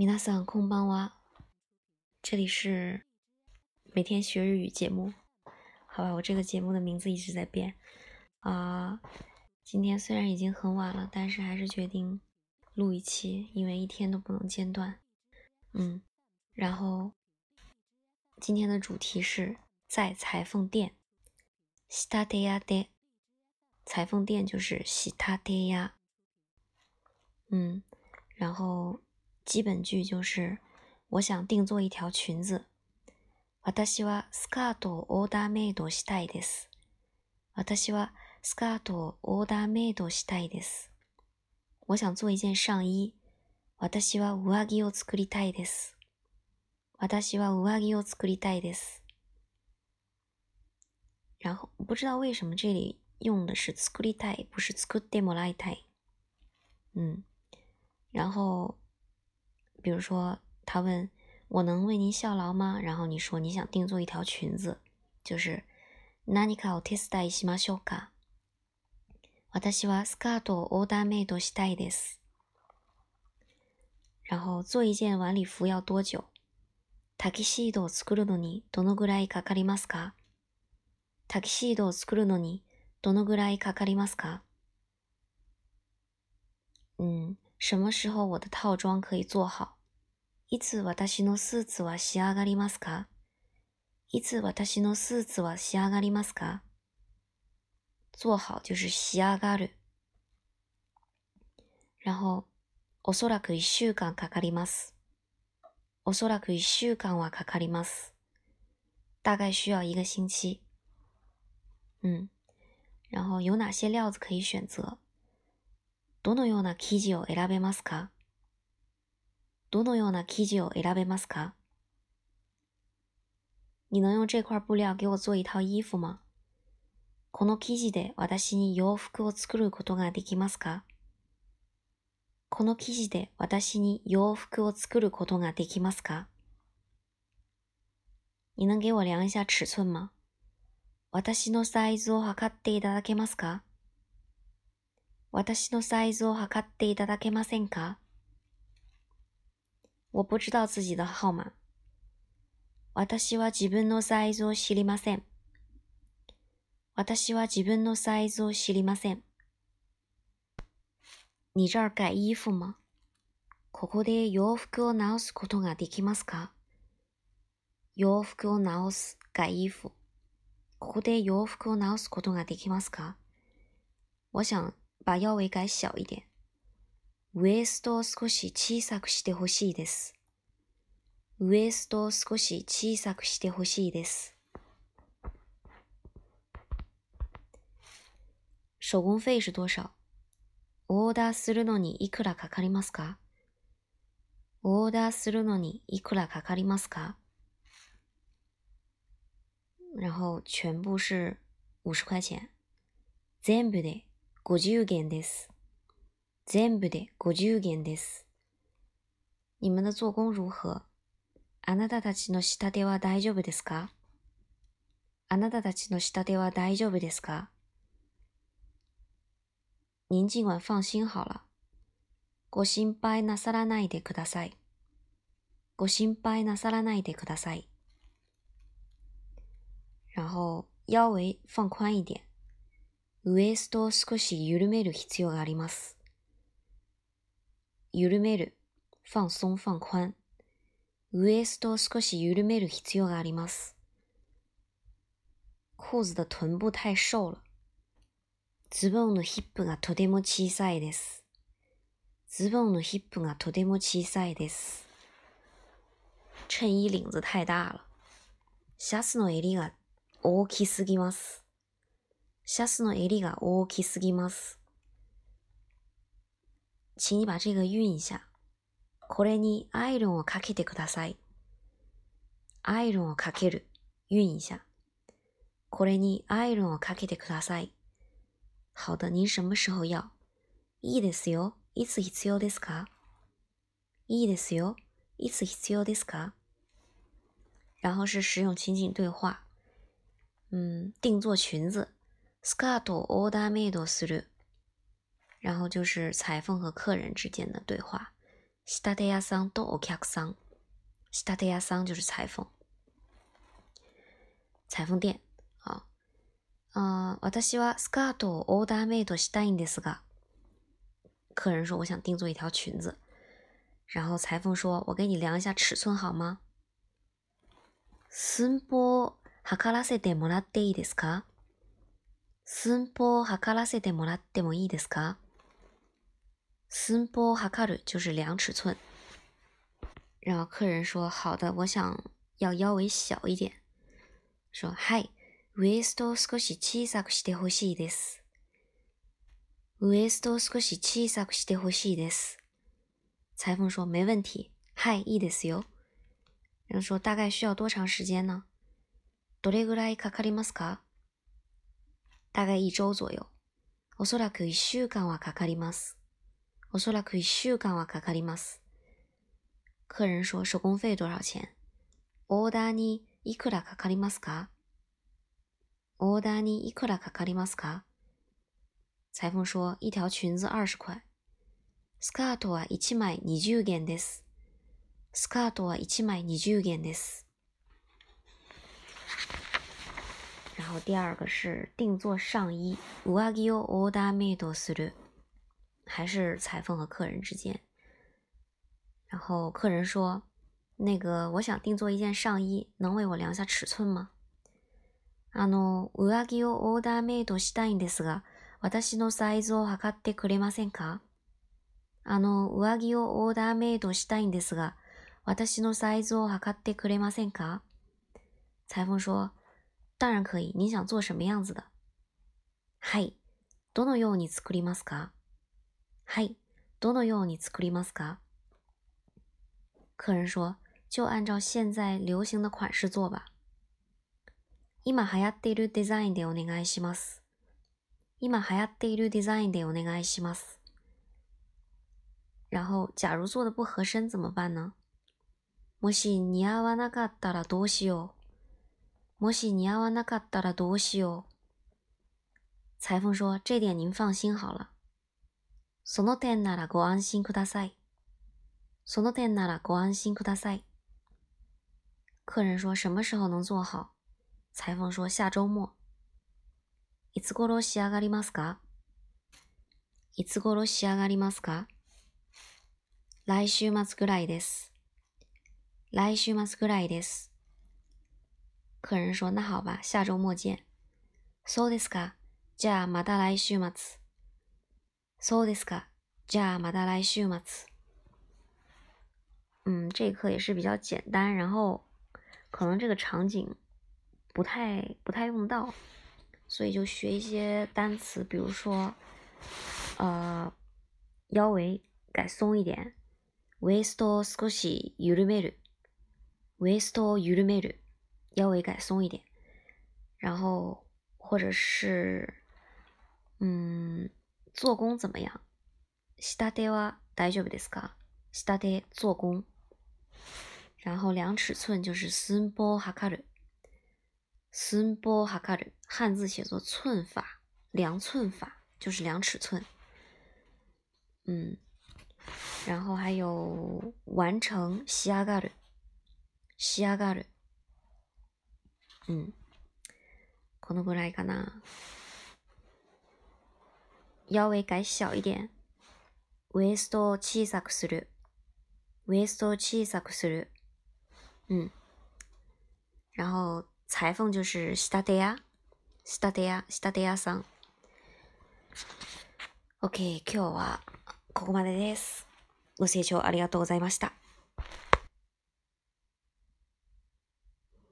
皆さんこんばんは，这里是每天学日语节目。好吧，我这个节目的名字一直在变啊。今天虽然已经很晚了，但是还是决定录一期，因为一天都不能间断。嗯，然后今天的主题是在裁缝店。西塔德亚的裁缝店就是西塔德亚。嗯，然后。 基本句就是我想定做一条裙子。私はスカートをオーダーメイドしたいです。私はスカートをオーダーメイドしたいです。我想做一件上衣。私は上着を作りたいです。私は上着を作りたいです。然后不知道为什么这里用的是作りたい，不是作ってもらいたい。嗯，然后。比如说，他问我能为您效劳吗？然后你说你想定做一条裙子，就是何かお手伝いしましょうか？私はスカートをオーダーメイドしたいです。然后做一件晚礼服要多久？タキシードを作るのにどのぐらいかかりますか？タキシードを作るのにどのぐらいかかりますか？嗯。什么时候我的套装可以做好？いつ私のスーツは仕上がりますか？いつ私のスーツは仕上がりますか？做好就是仕上がる。然后、おそらく一週間かかります。おそらく一週間はかかります。大概需要一个星期。嗯，然后有哪些料子可以选择？ どのような生地を選べますか？どのような生地を選べますか？你能用这块布料给我做一套衣服吗この生地で私に洋服を作ることができますか？この生地で私に洋服を作ることができますか？你能给我量一下尺寸吗私のサイズを測っていただけますか？私のサイズを測っていただけませんか？我不知道自己的号码。私は自分のサイズを知りません。私は自分のサイズを知りません。你这儿改衣服吗？ここで洋服を直すことができますか？洋服を直す、改衣服。ここで洋服を直すことができますか？我想把腰围改小一点。ウエストを少し小さくしてほしいです。ウエストを少し小さくしてほしいです。手工费是多少？オーダーするのにいくらかかりますか？オーダーするのにいくらかかりますか？然后全部是五十块钱。全部で50元です。全部で50元です。你们的做工如何？あなたたちの下手は大丈夫ですか？あなたたちの下手は大丈夫ですか？您尽管放心好了。ご心配なさらないでください。ご心配なさらないでください。然后腰围放宽一点。ウエストを少し緩める必要があります。緩める、放松、放宽。ウエストを少し緩める必要があります。裤子的臀部太瘦了。ズボンのヒップがとても小さいです。ズボンのヒップがとても小さいです。衬衣领子太大了。シャツの襟が大きすぎます。シャツの襟が大きすぎます。请你把这个运一下。これにアイロンをかけてください。アイロンをかける。运一下。これにアイロンをかけてください。好的，您什么时候要？いいですよ。いつ必要ですか？いいですよ。いつ必要ですか？然后是实用情景对话。嗯，定做裙子。スカートをオーダーメイドする，然后就是裁缝和客人之间的对话。仕立て屋さんとお客さん。仕立て屋さん就是裁缝。裁缝店。啊。呃，私はスカートをオーダーメイドしたいんですが。客人说我想定做一条裙子。然后裁缝说：“我给你量一下尺寸好吗？”寸法測らせてもらっていいですか？寸法を測らせてもらってもいいですか？寸法を測る就是量尺寸。然后客人说：“好的，我想要腰围小一点。”说：“はい、ウエストを少し小さくしてほしいです。ウエストを少し小さくしてほしいです。”裁缝说：“没问题。”嗨，いいですよ。然后说：“大概需要多长时间呢？”どれぐらいかかりますか？大概一周左右。おそらく一週間はかかります。おそらく一週間はかかります。客人说：“手工费多少钱？”オーダーにいくらかかりますか？オーダーにいくらかかりますか？裁缝说：“一条裙子二十块。”スカートは一枚二十元です。スカートは一枚二十元です。后第二个是定做上衣，上着をオーダーメイドする。还是裁缝和客人之间。然后客人说：“那个，我想定做一件上衣，能为我量下尺寸吗？”あの、上着をオーダーメイドしたいんですが、私のサイズを測ってくれませんか？あの、上着をオーダーメイドしたいんですが、私のサイズを測ってくれませんか？裁缝说：“当然可以。你想做什么样子的？”はい。どのように作りますか？はい。どのように作りますか？客人说：“就按照现在流行的款式做吧。”今流行っているデザインでお願いします。今流行っているデザインでお願いします。然后，假如做的不合身怎么办呢？もし似合わなかったらどうしよう？もし似合わなかったらどうしよう。裁缝说：“这点您放心好了。”その点ならご安心ください。その点ならご安心ください。客人说什么时候能做好？裁缝说下周末。いつ頃仕上がりますか？いつ頃仕上がりますか？来週末ぐらいです。来週末ぐらいです。客人说那好吧，下周末见。そうですか。じゃあまた来週末。そうですか。じゃあまた来週末。嗯，这课也是比较简单，然后可能这个场景不太不太用到，所以就学一些单词，比如说，呃，腰围改松一点，ウエストを少し緩める，ウエストを緩める， 腰围改松一点，然后或者是，嗯。做工怎么样？仕立ては大丈夫ですか？仕立て做工，然后量尺寸就是寸法測る。寸法測る，汉字写作寸法，量寸法就是量尺寸。嗯，然后还有完成仕上がる，仕上がる。 嗯，このぐらいかな。腰围改小一点。ウエストを小さくする。ウエストを小さくする。嗯。然后裁缝就是仕立て屋。仕立て屋、仕立て屋さん。OK、今日はここまでです。ご清聴ありがとうございました。